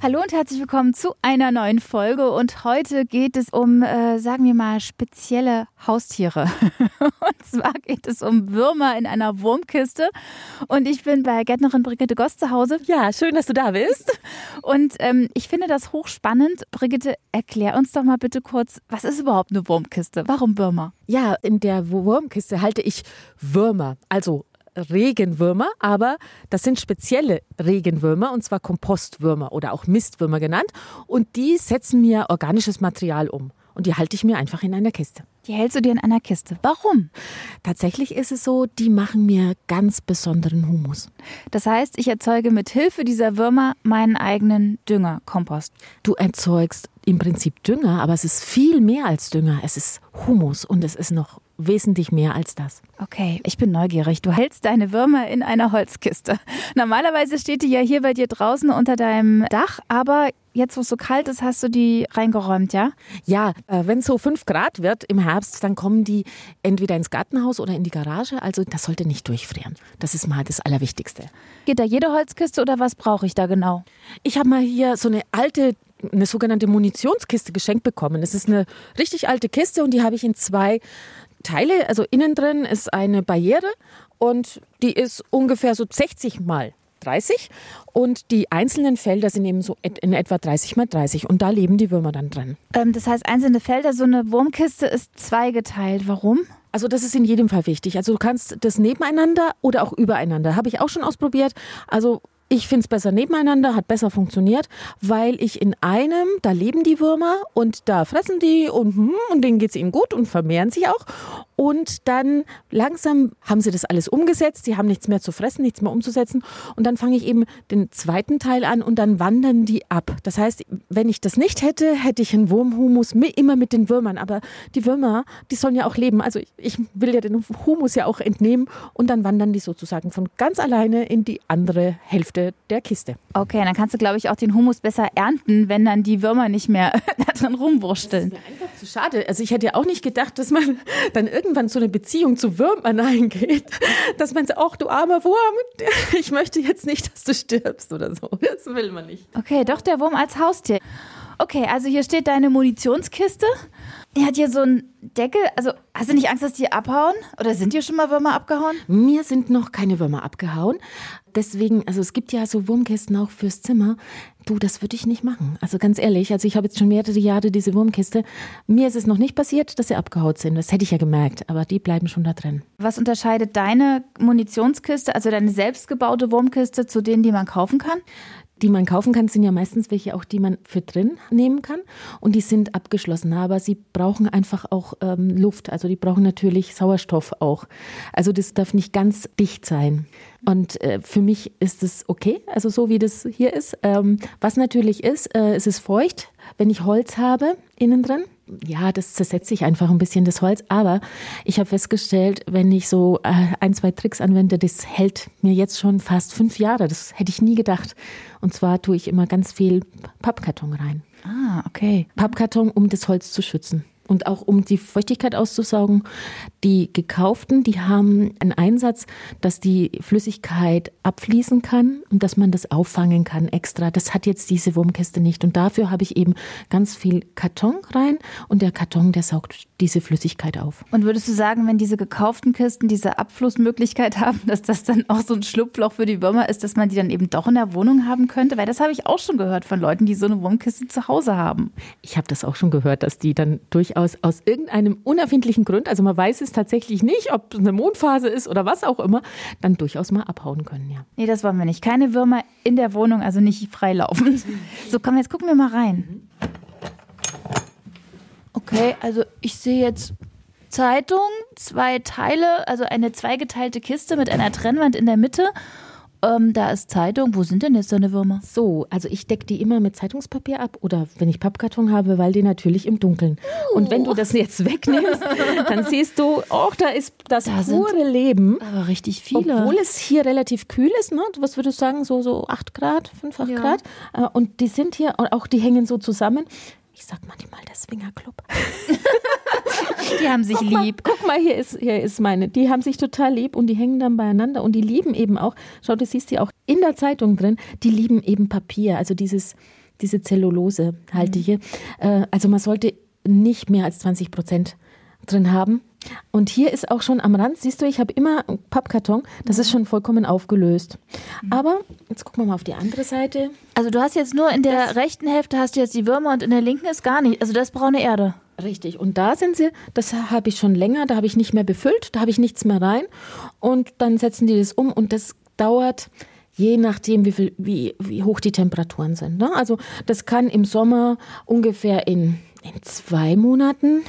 Hallo und herzlich willkommen zu einer neuen Folge. Und heute geht es um, äh, sagen wir mal, spezielle Haustiere. und zwar geht es um Würmer in einer Wurmkiste. Und ich bin bei Gärtnerin Brigitte Goss zu Hause. Ja, schön, dass du da bist. Und ähm, ich finde das hochspannend. Brigitte, erklär uns doch mal bitte kurz, was ist überhaupt eine Wurmkiste? Warum Würmer? Ja, in der Wurmkiste halte ich Würmer, also Regenwürmer, aber das sind spezielle Regenwürmer und zwar Kompostwürmer oder auch Mistwürmer genannt und die setzen mir organisches Material um und die halte ich mir einfach in einer Kiste. Die hältst du dir in einer Kiste. Warum? Tatsächlich ist es so, die machen mir ganz besonderen Humus. Das heißt, ich erzeuge mit Hilfe dieser Würmer meinen eigenen Dünger, Kompost. Du erzeugst im Prinzip Dünger, aber es ist viel mehr als Dünger. Es ist Humus und es ist noch wesentlich mehr als das. Okay, ich bin neugierig. Du hältst deine Würmer in einer Holzkiste. Normalerweise steht die ja hier bei dir draußen unter deinem Dach, aber jetzt, wo es so kalt ist, hast du die reingeräumt, ja? Ja, äh, wenn es so fünf Grad wird im Herbst, dann kommen die entweder ins Gartenhaus oder in die Garage. Also das sollte nicht durchfrieren. Das ist mal das Allerwichtigste. Geht da jede Holzkiste oder was brauche ich da genau? Ich habe mal hier so eine alte eine sogenannte Munitionskiste geschenkt bekommen. Das ist eine richtig alte Kiste und die habe ich in zwei Teile. Also innen drin ist eine Barriere und die ist ungefähr so 60 mal 30 und die einzelnen Felder sind eben so in etwa 30 mal 30 und da leben die Würmer dann drin. Ähm, das heißt, einzelne Felder, so eine Wurmkiste ist zweigeteilt. Warum? Also das ist in jedem Fall wichtig. Also du kannst das nebeneinander oder auch übereinander. Habe ich auch schon ausprobiert. Also ich finde es besser nebeneinander, hat besser funktioniert, weil ich in einem, da leben die Würmer und da fressen die und, hm, und denen geht es ihnen gut und vermehren sich auch. Und dann langsam haben sie das alles umgesetzt, sie haben nichts mehr zu fressen, nichts mehr umzusetzen. Und dann fange ich eben den zweiten Teil an und dann wandern die ab. Das heißt, wenn ich das nicht hätte, hätte ich einen Wurmhumus immer mit den Würmern. Aber die Würmer, die sollen ja auch leben. Also ich will ja den Humus ja auch entnehmen und dann wandern die sozusagen von ganz alleine in die andere Hälfte der Kiste. Okay, dann kannst du, glaube ich, auch den Humus besser ernten, wenn dann die Würmer nicht mehr da drin rumwursteln. Das ist mir einfach zu schade. Also ich hätte ja auch nicht gedacht, dass man dann irgendwie irgendwann so eine Beziehung zu Würmern eingeht, dass man sagt, ach du armer Wurm, ich möchte jetzt nicht, dass du stirbst oder so. Das will man nicht. Okay, doch der Wurm als Haustier. Okay, also hier steht deine Munitionskiste. Die hat hier so einen Deckel. Also hast du nicht Angst, dass die abhauen? Oder sind hier schon mal Würmer abgehauen? Mir sind noch keine Würmer abgehauen. Deswegen, also es gibt ja so Wurmkisten auch fürs Zimmer. Du, das würde ich nicht machen. Also ganz ehrlich, also ich habe jetzt schon mehrere Jahre diese Wurmkiste. Mir ist es noch nicht passiert, dass sie abgehaut sind. Das hätte ich ja gemerkt, aber die bleiben schon da drin. Was unterscheidet deine Munitionskiste, also deine selbstgebaute Wurmkiste, zu denen, die man kaufen kann? Die man kaufen kann, sind ja meistens welche auch, die man für drin nehmen kann. Und die sind abgeschlossen, aber sie brauchen einfach auch ähm, Luft. Also die brauchen natürlich Sauerstoff auch. Also das darf nicht ganz dicht sein. Und äh, für mich ist es okay, also so wie das hier ist. Ähm, was natürlich ist, äh, es ist feucht, wenn ich Holz habe innen drin ja, das zersetzt sich einfach ein bisschen das Holz. Aber ich habe festgestellt, wenn ich so äh, ein, zwei Tricks anwende, das hält mir jetzt schon fast fünf Jahre. Das hätte ich nie gedacht. Und zwar tue ich immer ganz viel Pappkarton rein. Ah, okay. Pappkarton, um das Holz zu schützen und auch um die Feuchtigkeit auszusaugen. Die gekauften, die haben einen Einsatz, dass die Flüssigkeit abfließen kann und dass man das auffangen kann extra. Das hat jetzt diese Wurmkiste nicht und dafür habe ich eben ganz viel Karton rein und der Karton, der saugt diese Flüssigkeit auf. Und würdest du sagen, wenn diese gekauften Kisten diese Abflussmöglichkeit haben, dass das dann auch so ein Schlupfloch für die Würmer ist, dass man die dann eben doch in der Wohnung haben könnte? Weil das habe ich auch schon gehört von Leuten, die so eine Wurmkiste zu Hause haben. Ich habe das auch schon gehört, dass die dann durchaus aus, aus irgendeinem unerfindlichen Grund, also man weiß es tatsächlich nicht, ob es eine Mondphase ist oder was auch immer, dann durchaus mal abhauen können, ja. Nee, das wollen wir nicht. Keine Würmer in der Wohnung, also nicht freilaufen. So, komm, jetzt gucken wir mal rein. Okay, also ich sehe jetzt Zeitung, zwei Teile, also eine zweigeteilte Kiste mit einer Trennwand in der Mitte ähm, da ist Zeitung. Wo sind denn jetzt deine Würmer? So, also ich decke die immer mit Zeitungspapier ab oder wenn ich Pappkarton habe, weil die natürlich im Dunkeln. Oh. Und wenn du das jetzt wegnimmst, dann siehst du, auch da ist das da pure Leben. Aber richtig viele. Obwohl es hier relativ kühl ist, ne? Was würdest du sagen, so, so 8 Grad, 5, 8 ja. Grad. Äh, und die sind hier, auch die hängen so zusammen. Ich sag manchmal der Swingerclub. Die haben sich guck lieb. Mal, guck mal, hier ist, hier ist meine. Die haben sich total lieb und die hängen dann beieinander und die lieben eben auch, schau, du siehst die auch in der Zeitung drin, die lieben eben Papier, also dieses, diese Zellulose haltige. Mhm. also man sollte nicht mehr als 20 Prozent drin haben. Und hier ist auch schon am Rand, siehst du, ich habe immer Pappkarton, das mhm. ist schon vollkommen aufgelöst. Mhm. Aber jetzt gucken wir mal auf die andere Seite. Also du hast jetzt nur in der das rechten Hälfte hast du jetzt die Würmer und in der linken ist gar nicht. Also das ist braune Erde. Richtig. Und da sind sie, das habe ich schon länger, da habe ich nicht mehr befüllt, da habe ich nichts mehr rein. Und dann setzen die das um und das dauert je nachdem, wie, viel, wie, wie hoch die Temperaturen sind. Ne? Also das kann im Sommer ungefähr in, in zwei Monaten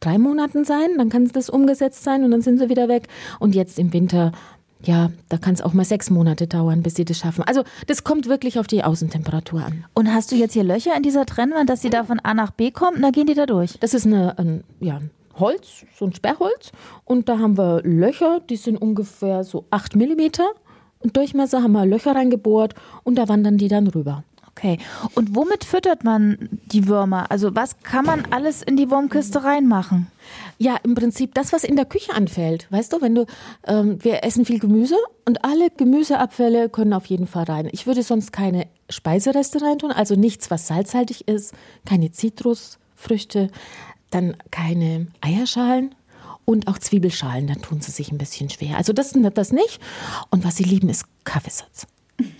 drei Monaten sein, dann kann das umgesetzt sein und dann sind sie wieder weg. Und jetzt im Winter, ja, da kann es auch mal sechs Monate dauern, bis sie das schaffen. Also das kommt wirklich auf die Außentemperatur an. Und hast du jetzt hier Löcher in dieser Trennwand, dass sie da von A nach B kommt da gehen die da durch? Das ist eine, ein, ja, Holz, so ein Sperrholz. Und da haben wir Löcher, die sind ungefähr so acht Millimeter. Und Durchmesser haben wir Löcher reingebohrt und da wandern die dann rüber. Okay. Und womit füttert man die Würmer? Also was kann man alles in die Wurmkiste reinmachen? Ja, im Prinzip das, was in der Küche anfällt. Weißt du, wenn du, ähm, wir essen viel Gemüse und alle Gemüseabfälle können auf jeden Fall rein. Ich würde sonst keine Speisereste reintun, also nichts, was salzhaltig ist, keine Zitrusfrüchte, dann keine Eierschalen und auch Zwiebelschalen, dann tun sie sich ein bisschen schwer. Also das, das nicht. Und was sie lieben, ist Kaffeesatz.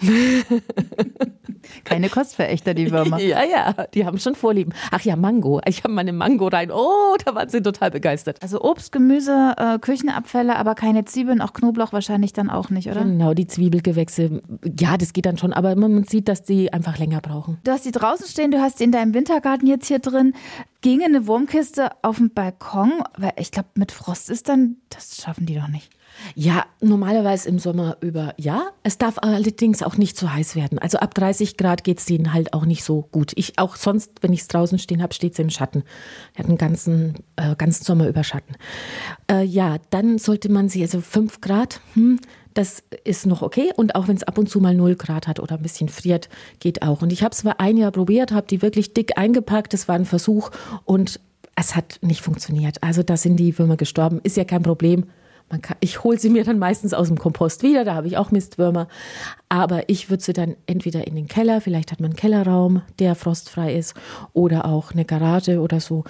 Keine Kostverächter, die Würmer. Ja, ja, die haben schon Vorlieben. Ach ja, Mango. Ich habe meine Mango rein. Oh, da waren sie total begeistert. Also Obst, Gemüse, äh, Küchenabfälle, aber keine Zwiebeln, auch Knoblauch wahrscheinlich dann auch nicht, oder? Genau, die Zwiebelgewächse. Ja, das geht dann schon, aber man sieht, dass die einfach länger brauchen. Du hast die draußen stehen, du hast die in deinem Wintergarten jetzt hier drin. Ginge eine Wurmkiste auf dem Balkon? Weil ich glaube, mit Frost ist dann, das schaffen die doch nicht. Ja, normalerweise im Sommer über ja. Es darf allerdings auch nicht zu heiß werden. Also ab 30 Grad geht es denen halt auch nicht so gut. Ich auch sonst, wenn ich es draußen stehen habe, steht es im Schatten. Er hat einen ganzen, äh, ganzen Sommer über Schatten. Äh, ja, dann sollte man sie, also 5 Grad, hm, das ist noch okay. Und auch wenn es ab und zu mal 0 Grad hat oder ein bisschen friert, geht auch. Und ich habe es mal ein Jahr probiert, habe die wirklich dick eingepackt. Das war ein Versuch und es hat nicht funktioniert. Also da sind die Würmer gestorben. Ist ja kein Problem kann, ich hole sie mir dann meistens aus dem Kompost wieder, da habe ich auch Mistwürmer. Aber ich würde sie dann entweder in den Keller, vielleicht hat man einen Kellerraum, der frostfrei ist, oder auch eine Garage oder so.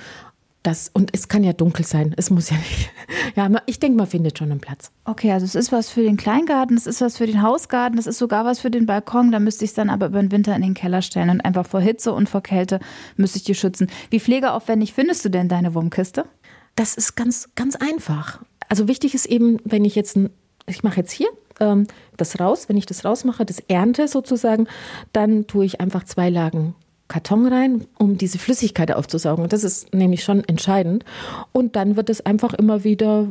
Das, und es kann ja dunkel sein, es muss ja nicht. Ja, ich denke, man findet schon einen Platz. Okay, also es ist was für den Kleingarten, es ist was für den Hausgarten, es ist sogar was für den Balkon. Da müsste ich es dann aber über den Winter in den Keller stellen und einfach vor Hitze und vor Kälte müsste ich die schützen. Wie pflegeaufwendig findest du denn deine Wurmkiste? Das ist ganz, ganz einfach. Also wichtig ist eben, wenn ich jetzt, ich mache jetzt hier ähm, das raus, wenn ich das rausmache, das ernte sozusagen, dann tue ich einfach zwei Lagen Karton rein, um diese Flüssigkeit aufzusaugen. Das ist nämlich schon entscheidend. Und dann wird es einfach immer wieder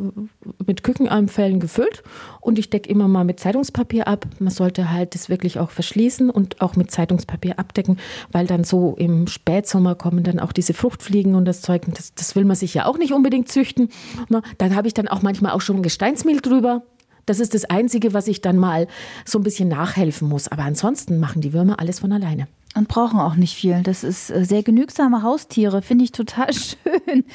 mit Kükeneinfällen gefüllt. Und ich decke immer mal mit Zeitungspapier ab. Man sollte halt das wirklich auch verschließen und auch mit Zeitungspapier abdecken, weil dann so im Spätsommer kommen dann auch diese Fruchtfliegen und das Zeug. Das, das will man sich ja auch nicht unbedingt züchten. Dann habe ich dann auch manchmal auch schon Gesteinsmehl drüber. Das ist das Einzige, was ich dann mal so ein bisschen nachhelfen muss. Aber ansonsten machen die Würmer alles von alleine. Und brauchen auch nicht viel. Das ist äh, sehr genügsame Haustiere, finde ich total schön.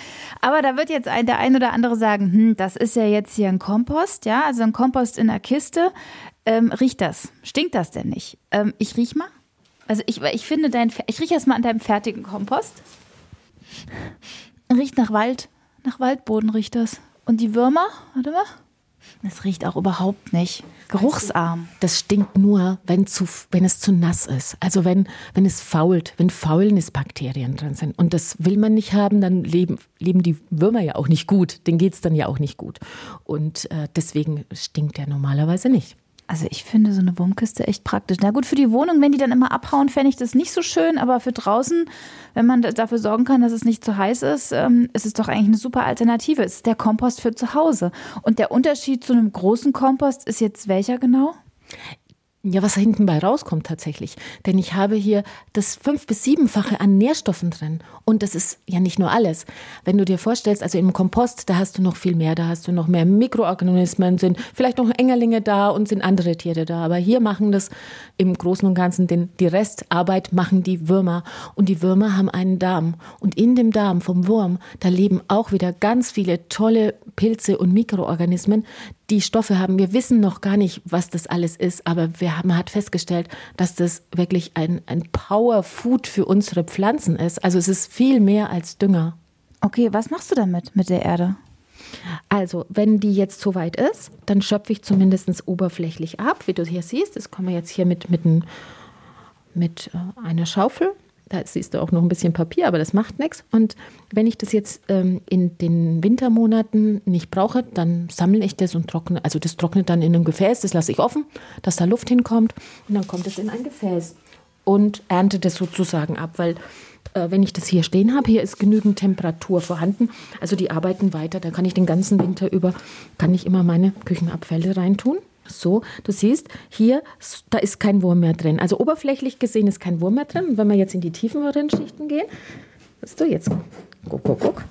Aber da wird jetzt ein, der ein oder andere sagen, hm, das ist ja jetzt hier ein Kompost, ja, also ein Kompost in der Kiste. Ähm, riecht das? Stinkt das denn nicht? Ähm, ich riech mal. Also ich, ich finde dein, ich rieche erst mal an deinem fertigen Kompost. Riecht nach Wald, nach Waldboden riecht das. Und die Würmer, warte mal. Es riecht auch überhaupt nicht. Geruchsarm. Das stinkt nur, wenn, zu, wenn es zu nass ist. Also wenn, wenn es fault, wenn Faulnisbakterien drin sind. Und das will man nicht haben, dann leben, leben die Würmer ja auch nicht gut. Denen geht es dann ja auch nicht gut. Und äh, deswegen stinkt er normalerweise nicht. Also ich finde so eine Wurmkiste echt praktisch. Na gut, für die Wohnung, wenn die dann immer abhauen, fände ich das nicht so schön. Aber für draußen, wenn man dafür sorgen kann, dass es nicht zu heiß ist, ähm, ist es doch eigentlich eine super Alternative. Es ist der Kompost für zu Hause. Und der Unterschied zu einem großen Kompost ist jetzt welcher genau? Ja, was hinten bei rauskommt tatsächlich. Denn ich habe hier das fünf- bis siebenfache an Nährstoffen drin. Und das ist ja nicht nur alles. Wenn du dir vorstellst, also im Kompost, da hast du noch viel mehr. Da hast du noch mehr Mikroorganismen, sind vielleicht noch Engerlinge da und sind andere Tiere da. Aber hier machen das im Großen und Ganzen den, die Restarbeit machen die Würmer. Und die Würmer haben einen Darm. Und in dem Darm vom Wurm, da leben auch wieder ganz viele tolle Pilze und Mikroorganismen, die Stoffe haben. Wir wissen noch gar nicht, was das alles ist, aber wir haben, man hat festgestellt, dass das wirklich ein, ein Power-Food für unsere Pflanzen ist. Also es ist viel mehr als Dünger. Okay, was machst du damit mit der Erde? Also, wenn die jetzt so weit ist, dann schöpfe ich zumindest oberflächlich ab, wie du hier siehst. Das kommen wir jetzt hier mit, mit, ein, mit äh, einer Schaufel da siehst du auch noch ein bisschen Papier, aber das macht nichts. Und wenn ich das jetzt ähm, in den Wintermonaten nicht brauche, dann sammle ich das und trockne. Also das trocknet dann in einem Gefäß, das lasse ich offen, dass da Luft hinkommt. Und dann kommt es in ein Gefäß und ernte das sozusagen ab, weil äh, wenn ich das hier stehen habe, hier ist genügend Temperatur vorhanden. Also die arbeiten weiter. Da kann ich den ganzen Winter über, kann ich immer meine Küchenabfälle reintun. So, du siehst, hier, da ist kein Wurm mehr drin. Also oberflächlich gesehen ist kein Wurm mehr drin. Und wenn wir jetzt in die tieferen Schichten gehen, siehst du jetzt, guck, guck, guck.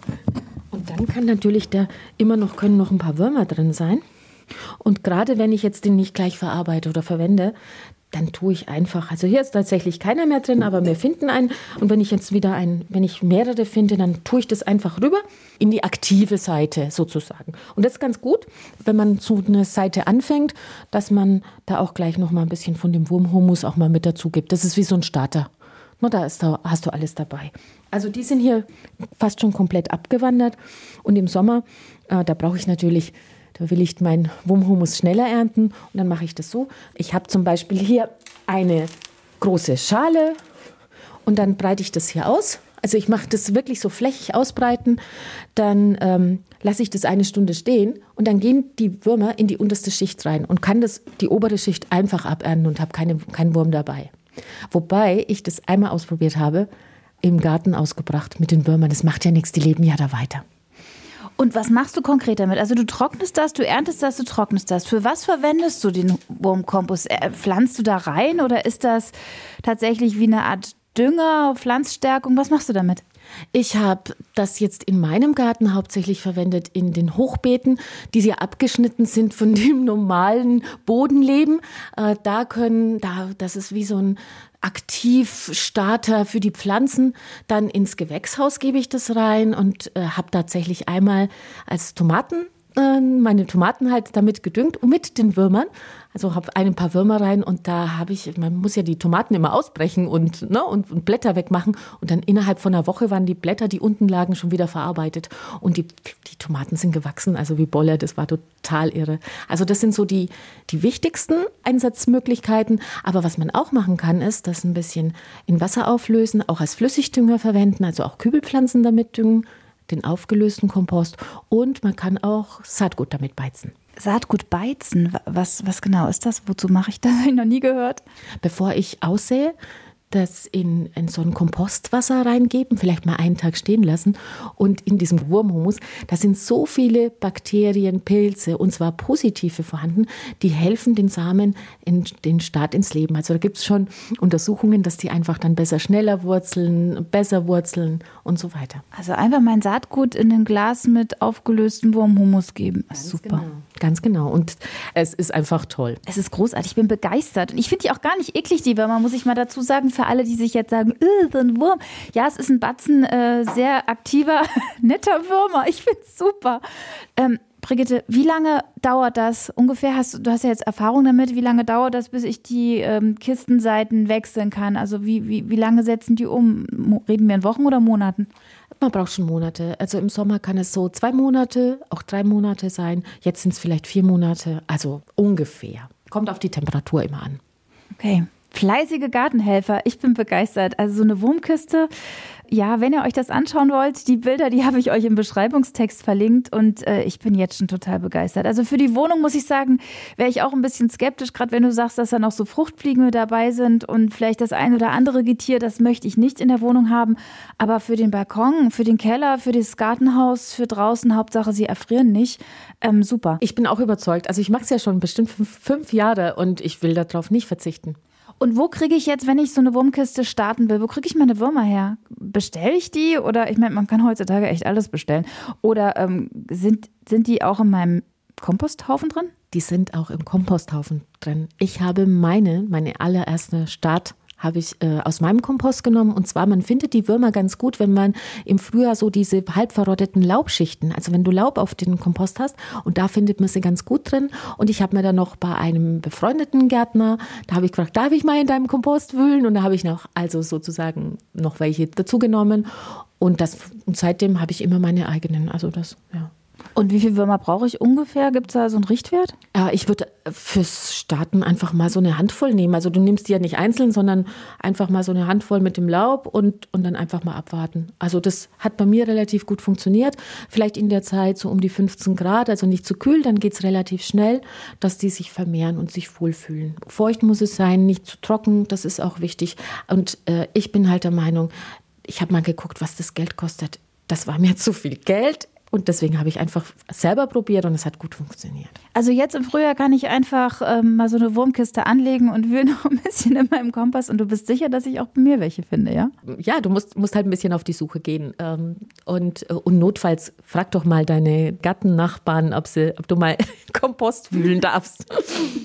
Und dann kann natürlich da immer noch, können noch ein paar Würmer drin sein. Und gerade wenn ich jetzt den nicht gleich verarbeite oder verwende, dann tue ich einfach, also hier ist tatsächlich keiner mehr drin, aber wir finden einen. Und wenn ich jetzt wieder ein, wenn ich mehrere finde, dann tue ich das einfach rüber in die aktive Seite sozusagen. Und das ist ganz gut, wenn man so eine Seite anfängt, dass man da auch gleich noch mal ein bisschen von dem Wurmhumus auch mal mit dazu gibt. Das ist wie so ein Starter. Na, da, ist, da hast du alles dabei. Also die sind hier fast schon komplett abgewandert. Und im Sommer, äh, da brauche ich natürlich will ich meinen Wumhumus schneller ernten und dann mache ich das so. Ich habe zum Beispiel hier eine große Schale und dann breite ich das hier aus. Also ich mache das wirklich so flächig ausbreiten, dann ähm, lasse ich das eine Stunde stehen und dann gehen die Würmer in die unterste Schicht rein und kann das die obere Schicht einfach abernten und habe keine, keinen Wurm dabei. Wobei ich das einmal ausprobiert habe, im Garten ausgebracht mit den Würmern. Das macht ja nichts, die leben ja da weiter. Und was machst du konkret damit? Also du trocknest das, du erntest das, du trocknest das. Für was verwendest du den Wurmkompost? Äh, pflanzt du da rein oder ist das tatsächlich wie eine Art Dünger, Pflanzstärkung? Was machst du damit? Ich habe das jetzt in meinem Garten hauptsächlich verwendet in den Hochbeeten, die sehr abgeschnitten sind von dem normalen Bodenleben. Äh, da können, da, das ist wie so ein Aktivstarter für die Pflanzen. Dann ins Gewächshaus gebe ich das rein und äh, habe tatsächlich einmal als Tomaten meine Tomaten halt damit gedüngt und mit den Würmern. Also habe ein paar Würmer rein und da habe ich, man muss ja die Tomaten immer ausbrechen und, ne, und, und, Blätter wegmachen. Und dann innerhalb von einer Woche waren die Blätter, die unten lagen, schon wieder verarbeitet. Und die, die Tomaten sind gewachsen, also wie Bolle, das war total irre. Also das sind so die, die wichtigsten Einsatzmöglichkeiten. Aber was man auch machen kann, ist, das ein bisschen in Wasser auflösen, auch als Flüssigdünger verwenden, also auch Kübelpflanzen damit düngen den aufgelösten Kompost und man kann auch Saatgut damit beizen. Saatgut beizen, was, was genau ist das? Wozu mache ich das? Habe ich noch nie gehört. Bevor ich aussähe, das in, in so ein Kompostwasser reingeben, vielleicht mal einen Tag stehen lassen und in diesem Wurmhumus, da sind so viele Bakterien, Pilze und zwar positive vorhanden, die helfen den Samen in den Start ins Leben. Also da gibt es schon Untersuchungen, dass die einfach dann besser, schneller wurzeln, besser wurzeln und so weiter. Also einfach mein Saatgut in ein Glas mit aufgelöstem Wurmhumus geben. Ganz Super. Genau. Ganz genau. Und es ist einfach toll. Es ist großartig. Ich bin begeistert. Und ich finde die auch gar nicht eklig, die Würmer, muss ich mal dazu sagen. Für alle, die sich jetzt sagen, so ein Wurm. Ja, es ist ein Batzen äh, sehr aktiver, netter Würmer. Ich finde es super. Ähm, Brigitte, wie lange dauert das ungefähr? Hast du hast ja jetzt Erfahrung damit. Wie lange dauert das, bis ich die ähm, Kistenseiten wechseln kann? Also wie, wie, wie lange setzen die um? Reden wir in Wochen oder Monaten? Man braucht schon Monate. Also im Sommer kann es so zwei Monate, auch drei Monate sein. Jetzt sind es vielleicht vier Monate, also ungefähr. Kommt auf die Temperatur immer an. Okay. Fleißige Gartenhelfer, ich bin begeistert. Also so eine Wurmkiste, ja, wenn ihr euch das anschauen wollt, die Bilder, die habe ich euch im Beschreibungstext verlinkt und äh, ich bin jetzt schon total begeistert. Also für die Wohnung muss ich sagen, wäre ich auch ein bisschen skeptisch, gerade wenn du sagst, dass da noch so Fruchtfliegen mit dabei sind und vielleicht das ein oder andere Getier, das möchte ich nicht in der Wohnung haben. Aber für den Balkon, für den Keller, für das Gartenhaus, für draußen, Hauptsache sie erfrieren nicht, ähm, super. Ich bin auch überzeugt. Also ich mache es ja schon bestimmt fünf, fünf Jahre und ich will darauf nicht verzichten. Und wo kriege ich jetzt, wenn ich so eine Wurmkiste starten will, wo kriege ich meine Würmer her? Bestelle ich die? Oder ich meine, man kann heutzutage echt alles bestellen. Oder ähm, sind, sind die auch in meinem Komposthaufen drin? Die sind auch im Komposthaufen drin. Ich habe meine, meine allererste Start habe ich äh, aus meinem Kompost genommen. Und zwar, man findet die Würmer ganz gut, wenn man im Frühjahr so diese halb verrotteten Laubschichten, also wenn du Laub auf den Kompost hast, und da findet man sie ganz gut drin. Und ich habe mir dann noch bei einem befreundeten Gärtner, da habe ich gefragt, darf ich mal in deinem Kompost wühlen? Und da habe ich noch, also sozusagen noch welche dazu genommen. Und, das, und seitdem habe ich immer meine eigenen. Also das, ja. Und wie viel Würmer brauche ich ungefähr? Gibt es da so einen Richtwert? Ja, ich würde fürs Starten einfach mal so eine Handvoll nehmen. Also du nimmst die ja nicht einzeln, sondern einfach mal so eine Handvoll mit dem Laub und, und dann einfach mal abwarten. Also das hat bei mir relativ gut funktioniert. Vielleicht in der Zeit so um die 15 Grad, also nicht zu kühl, dann geht es relativ schnell, dass die sich vermehren und sich wohlfühlen. Feucht muss es sein, nicht zu trocken, das ist auch wichtig. Und äh, ich bin halt der Meinung, ich habe mal geguckt, was das Geld kostet. Das war mir zu viel Geld. Und deswegen habe ich einfach selber probiert und es hat gut funktioniert. Also jetzt im Frühjahr kann ich einfach ähm, mal so eine Wurmkiste anlegen und wühle noch ein bisschen in meinem Kompass und du bist sicher, dass ich auch bei mir welche finde, ja? Ja, du musst, musst halt ein bisschen auf die Suche gehen. Ähm, und, äh, und notfalls frag doch mal deine Gattennachbarn, ob, sie, ob du mal Kompost wühlen darfst.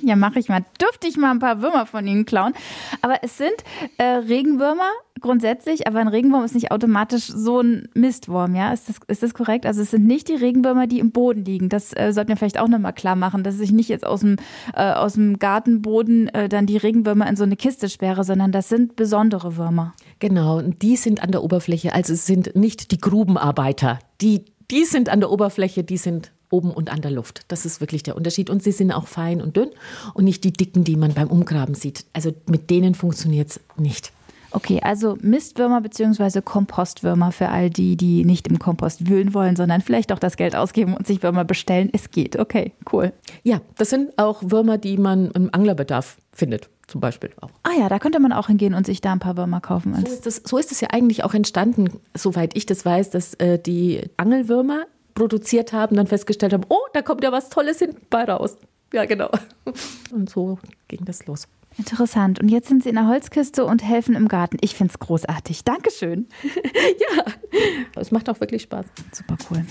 Ja, mache ich mal. Dürfte ich mal ein paar Würmer von ihnen klauen. Aber es sind äh, Regenwürmer, grundsätzlich, aber ein Regenwurm ist nicht automatisch so ein Mistwurm, ja? Ist das, ist das korrekt? Also es sind nicht die Regenwürmer, die im Boden liegen. Das äh, sollten wir vielleicht auch nochmal klar machen, dass ich nicht jetzt aus dem, äh, aus dem Gartenboden äh, dann die Regenwürmer in so eine Kiste sperre, sondern das sind besondere Würmer. Genau, die sind an der Oberfläche, also es sind nicht die Grubenarbeiter. Die, die sind an der Oberfläche, die sind oben und an der Luft. Das ist wirklich der Unterschied. Und sie sind auch fein und dünn und nicht die dicken, die man beim Umgraben sieht. Also mit denen funktioniert es nicht. Okay, also Mistwürmer bzw. Kompostwürmer für all die, die nicht im Kompost wühlen wollen, sondern vielleicht auch das Geld ausgeben und sich Würmer bestellen. Es geht. Okay, cool. Ja, das sind auch Würmer, die man im Anglerbedarf findet zum Beispiel auch. Ah ja, da könnte man auch hingehen und sich da ein paar Würmer kaufen. So ist, das, so ist es ja eigentlich auch entstanden, soweit ich das weiß, dass äh, die Angelwürmer produziert haben, dann festgestellt haben, oh, da kommt ja was Tolles hinten bei raus. Ja, genau. Und so ging das los. Interessant. Und jetzt sind Sie in der Holzkiste und helfen im Garten. Ich finde es großartig. Dankeschön. ja, es macht auch wirklich Spaß. Super cool.